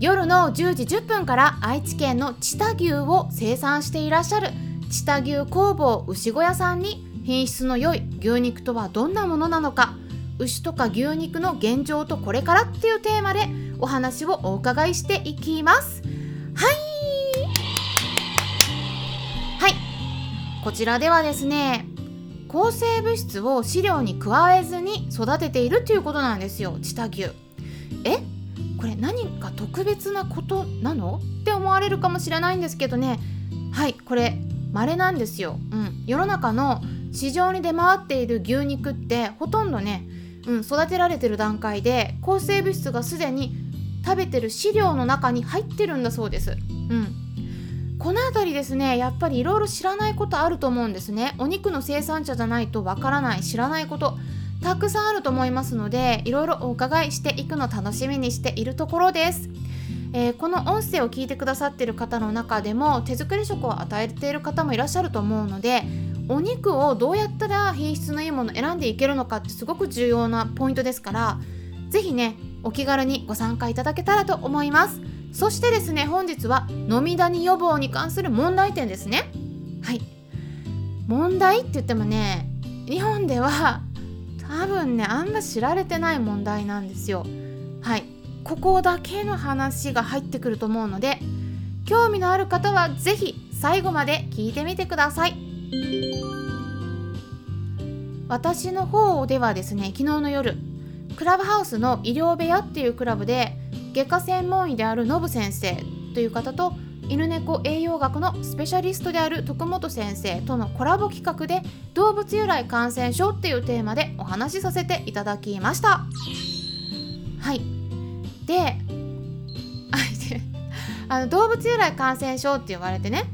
夜の10時10分から愛知県の知多牛を生産していらっしゃる知多牛工房牛小屋さんに品質の良い牛肉とはどんなものなのか牛とか牛肉の現状とこれからっていうテーマでお話をお伺いしていきます。はい。はい。こちらではですね抗生物質を飼料に加えずに育てているっていうことなんですよ知多牛。え？何か特別なことなの？って思われるかもしれないんですけどね。はいこれ稀なんですよ、うん、世の中の市場に出回っている牛肉ってほとんどね、うん、育てられてる段階で抗生物質がすでに食べてる飼料の中に入ってるんだそうです。うん。この辺りですねやっぱりいろいろ知らないことあると思うんですね。お肉の生産者じゃないとわからない知らないこと。たくさんあると思いますのでいろいろお伺いしていくの楽しみにしているところです。えー、この音声を聞いてくださっている方の中でも手作り食を与えている方もいらっしゃると思うのでお肉をどうやったら品質のいいものを選んでいけるのかってすごく重要なポイントですから是非ねお気軽にご参加いただけたらと思います。そしてですね本日は飲みダニ予防に関する問題点ですね。はい。問題って言ってもね日本では多分ねあんま知られてない問題なんですよ。はい。ここだけの話が入ってくると思うので興味のある方は是非最後まで聞いてみてください。私の方ではですね昨日の夜クラブハウスの医療部屋っていうクラブで外科専門医であるノブ先生という方と犬猫栄養学のスペシャリストである徳本先生とのコラボ企画で動物由来感染症っていうテーマでお話しさせていただきました。はい。で あの動物由来感染症って言われてね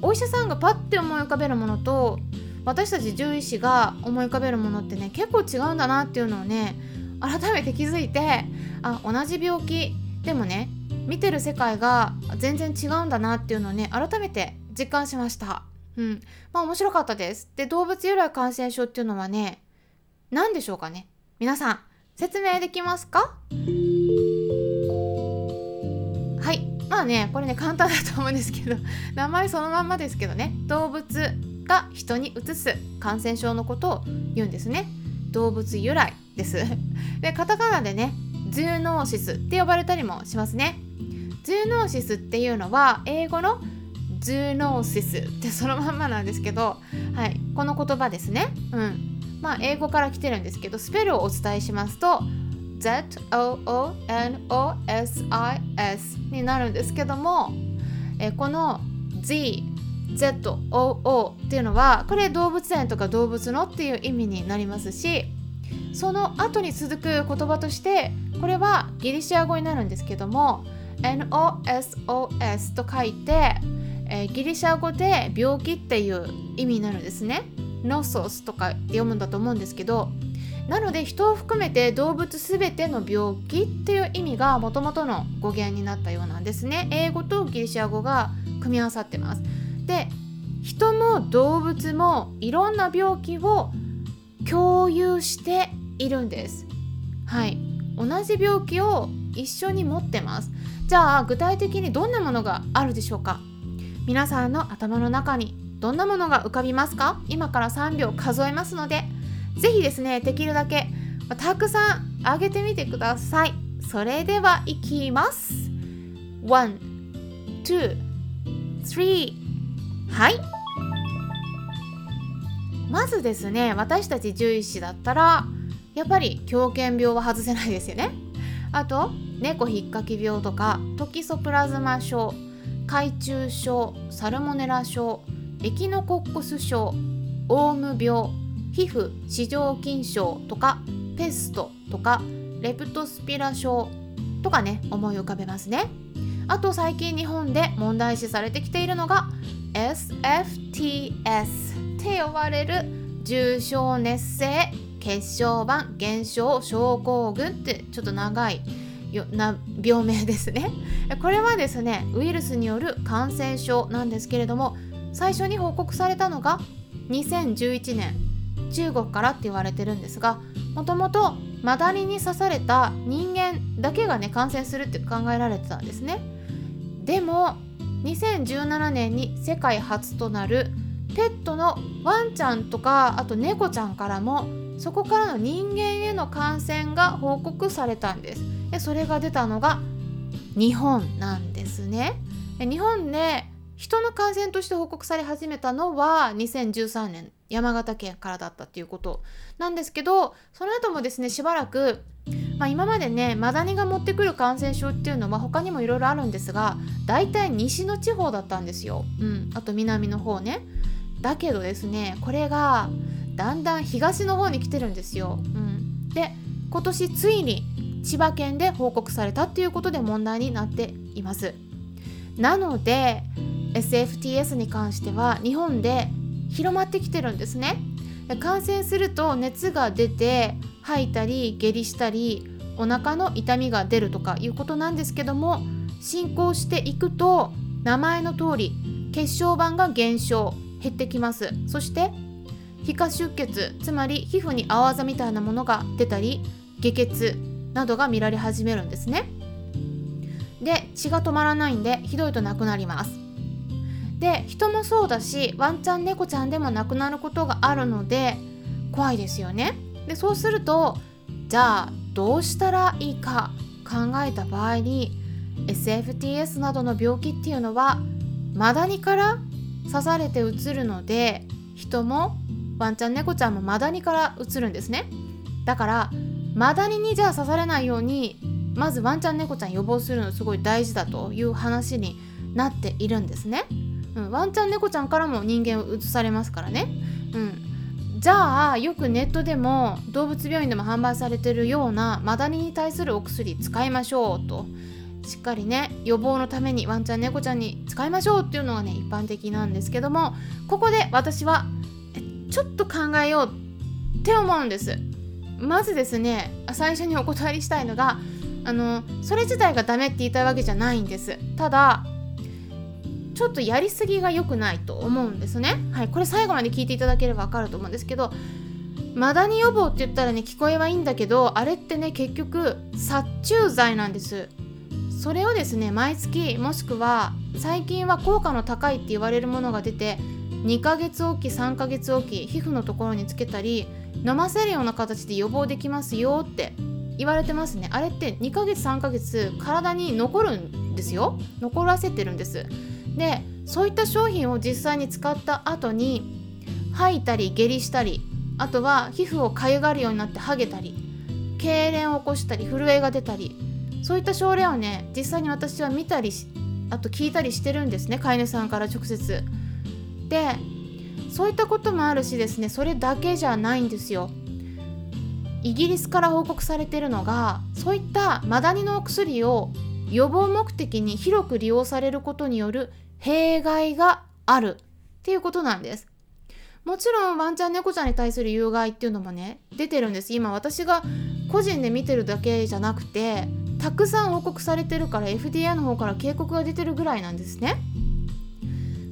お医者さんがパッて思い浮かべるものと私たち獣医師が思い浮かべるものってね結構違うんだなっていうのをね改めて気づいてあ同じ病気でもね見てる世界が全然違うんだなっていうのをね改めて実感しました。うん。まあ面白かったです。で動物由来感染症っていうのはね何でしょうかね。皆さん説明できますか？はい。まあねこれね簡単だと思うんですけど 名前そのまんまですけどね。動物が人にうつす感染症のことを言うんですね。動物由来です。でカタカナでねズーノーシスって呼ばれたりもしますねズーノーシスっていうのは英語の zoonosis ってそのまんまなんですけど、はい、この言葉ですね。うん。まあ、英語から来てるんですけど、スペルをお伝えしますと、Z-O-O-N-O-S-I-S になるんですけども、えこの Z ZOO っていうのはこれ動物園とか動物のっていう意味になりますしその後に続く言葉としてこれはギリシア語になるんですけども NOSOS と書いて、えー、ギリシア語で病気っていう意味になるんですね。ノソスとかって読むんだと思うんですけどなので人を含めて動物全ての病気っていう意味がもともとの語源になったようなんですね英語とギリシア語が組み合わさってますで人も動物もいろんな病気を共有しているんです。はい。同じ病気を一緒に持ってます。じゃあ具体的にどんなものがあるでしょうか？皆さんの頭の中にどんなものが浮かびますか？今から3秒数えますのでぜひですねできるだけたくさんあげてみてください。それではいきます。1 2 3はい。まずですね私たち獣医師だったらやっぱり狂犬病は外せないですよね。あと猫ひっかき病とかトキソプラズマ症海中症サルモネラ症エキノコックス症オウム病皮膚四条筋症とかペストとかレプトスピラ症とかね思い浮かべますね。あと最近日本で問題視されてきているのが SFTS って呼ばれる重症熱性血小板減少症候群ってちょっと長いな病名ですね。これはですねウイルスによる感染症なんですけれども最初に報告されたのが2011年中国からって言われてるんですがもともとマダニに刺された人間だけがね感染するって考えられてたんですね。でも2017年に世界初となるペットのワンちゃんとかあと猫ちゃんからもそこからの人間への感染が報告されたんです。でそれが出たのが日本なんですね。日本で人の感染として報告され始めたのは2013年山形県からだったっていうことなんですけどその後もですねしばらく、まあ、今までねマダニが持ってくる感染症っていうのは他にもいろいろあるんですが大体西の地方だったんですよ、うん、あと南の方ね。だけどですねこれがだんだん東の方に来てるんですよ、うん、で今年ついに千葉県で報告されたっていうことで問題になっています。なので SFTS に関しては日本で広まってきてるんですね。感染すると熱が出て吐いたり下痢したりお腹の痛みが出るとかいうことなんですけども進行していくと名前の通り血小板が減少減ってきます。そして皮下出血つまり皮膚に青あざみたいなものが出たり下血などが見られ始めるんですねで血が止まらないんでひどいとなくなりますで人もそうだしワンちゃん猫ちゃんでも亡くなることがあるので怖いですよね。でそうするとじゃあどうしたらいいか考えた場合に SFTS などの病気っていうのはマダニから刺されてうつるので人もワンちゃん猫ちゃんもマダニからうつるんですね。だからマダニにじゃあ刺されないようにまずワンちゃん猫ちゃん予防するのすごい大事だという話になっているんですね。うん、ワンちゃん猫ちゃんからも人間を移されますからね、うん、じゃあよくネットでも動物病院でも販売されてるようなマダニに対するお薬使いましょうと。しっかりね予防のためにワンちゃん猫ちゃんに使いましょうっていうのがね一般的なんですけどもここで私はちょっと考えようって思うんですまずですね最初にお断りしたいのがあのそれ自体がダメって言いたいわけじゃないんですただちょっとやりすぎが良くないと思うんですね。はい、これ最後まで聞いていただければ分かると思うんですけどマダニ予防って言ったらね聞こえはいいんだけどあれってね結局殺虫剤なんです。それをですね毎月もしくは最近は効果の高いって言われるものが出て2ヶ月おき3ヶ月おき皮膚のところにつけたり飲ませるような形で予防できますよって言われてますね。あれって2ヶ月3ヶ月体に残るんですよ。残らせてるんです。でそういった商品を実際に使った後に吐いたり下痢したりあとは皮膚をかゆがるようになって剥げたり痙攣を起こしたり震えが出たりそういった症例をね実際に私は見たりあと聞いたりしてるんですね。飼い主さんから直接。でそういったこともあるしですねそれだけじゃないんですよ。イギリスから報告されてるのがそういったマダニのお薬を予防目的に広く利用されることによる弊害があるっていうことなんです。もちろんワンちゃん猫ちゃんに対する有害っていうのもね出てるんです。今私が個人で見てるだけじゃなくてたくさん報告されてるから FDA の方から警告が出てるぐらいなんですね。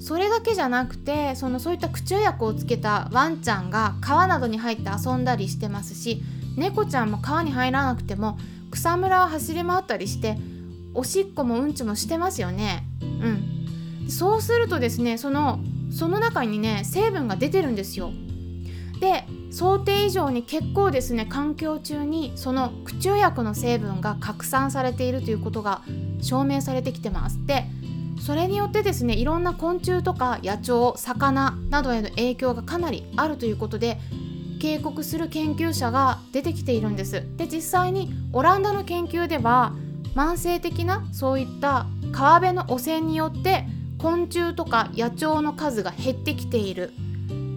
それだけじゃなくてそのそういった口薬をつけたワンちゃんが川などに入って遊んだりしてますし猫ちゃんも川に入らなくても草むらを走り回ったりしておしっこもうんちもしてますよね。うん。そうするとですねそのその中にね成分が出てるんですよ。で想定以上に結構ですね環境中にその駆虫薬の成分が拡散されているということが証明されてきてます。でそれによってですねいろんな昆虫とか野鳥魚などへの影響がかなりあるということで警告する研究者が出てきているんです。で実際にオランダの研究では慢性的なそういった川辺の汚染によって昆虫とか野鳥の数が減ってきている。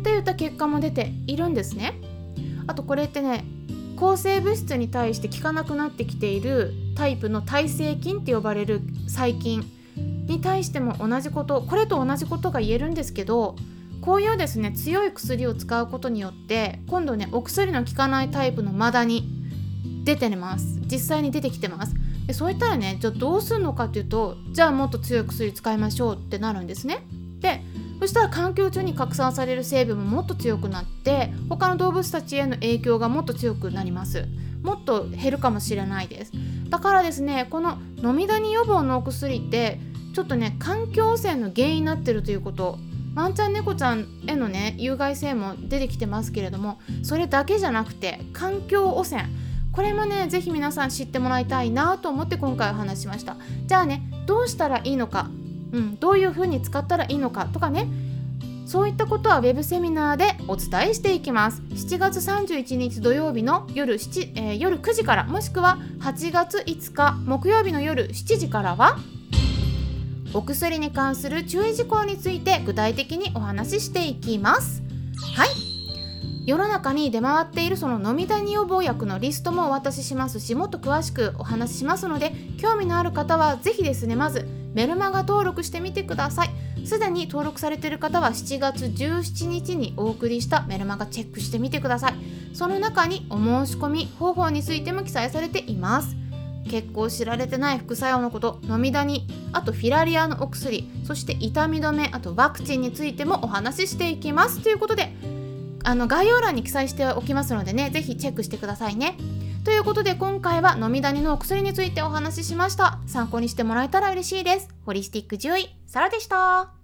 といった結果も出ているんですね。あとこれってね抗生物質に対して効かなくなってきているタイプの耐性菌って呼ばれる細菌。に対しても同じことこれと同じことが言えるんですけどこういうですね強い薬を使うことによって今度ねお薬の効かないタイプのマダニ出てます。実際に出てきてます。でそういったらねじゃあどうするのかっていうとじゃあもっと強い薬使いましょうってなるんですね。でそしたら環境中に拡散される成分ももっと強くなって他の動物たちへの影響がもっと強くなります。もっと減るかもしれないです。だからですねこの飲みダニ予防のお薬ってちょっとね環境汚染の原因になってるということワンちゃん猫ちゃんへのね有害性も出てきてますけれどもそれだけじゃなくて環境汚染。これもね是非皆さん知ってもらいたいなと思って今回お話しました。じゃあねどうしたらいいのかうん、どういうふうに使ったらいいのかとかねそういったことは web セミナーでお伝えしていきます。7月31日土曜日の夜 ,7、えー、夜9時からもしくは8月5日木曜日の夜7時からはお薬に関する注意事項について具体的にお話ししていきます。はい。世の中に出回っているその飲みダニ予防薬のリストもお渡ししますしもっと詳しくお話ししますので興味のある方は是非ですねまずメルマガ登録してみてください。すでに登録されている方は7月17日にお送りしたメルマガチェックしてみてください。その中にお申し込み方法についても記載されています。結構知られてない副作用のこと飲みダニあとフィラリアのお薬そして痛み止めあとワクチンについてもお話ししていきます。ということであの概要欄に記載しておきますのでね是非チェックしてくださいね。ということで今回は飲みダニのお薬についてお話ししました。参考にしてもらえたら嬉しいです。ホリスティック獣医サラでした。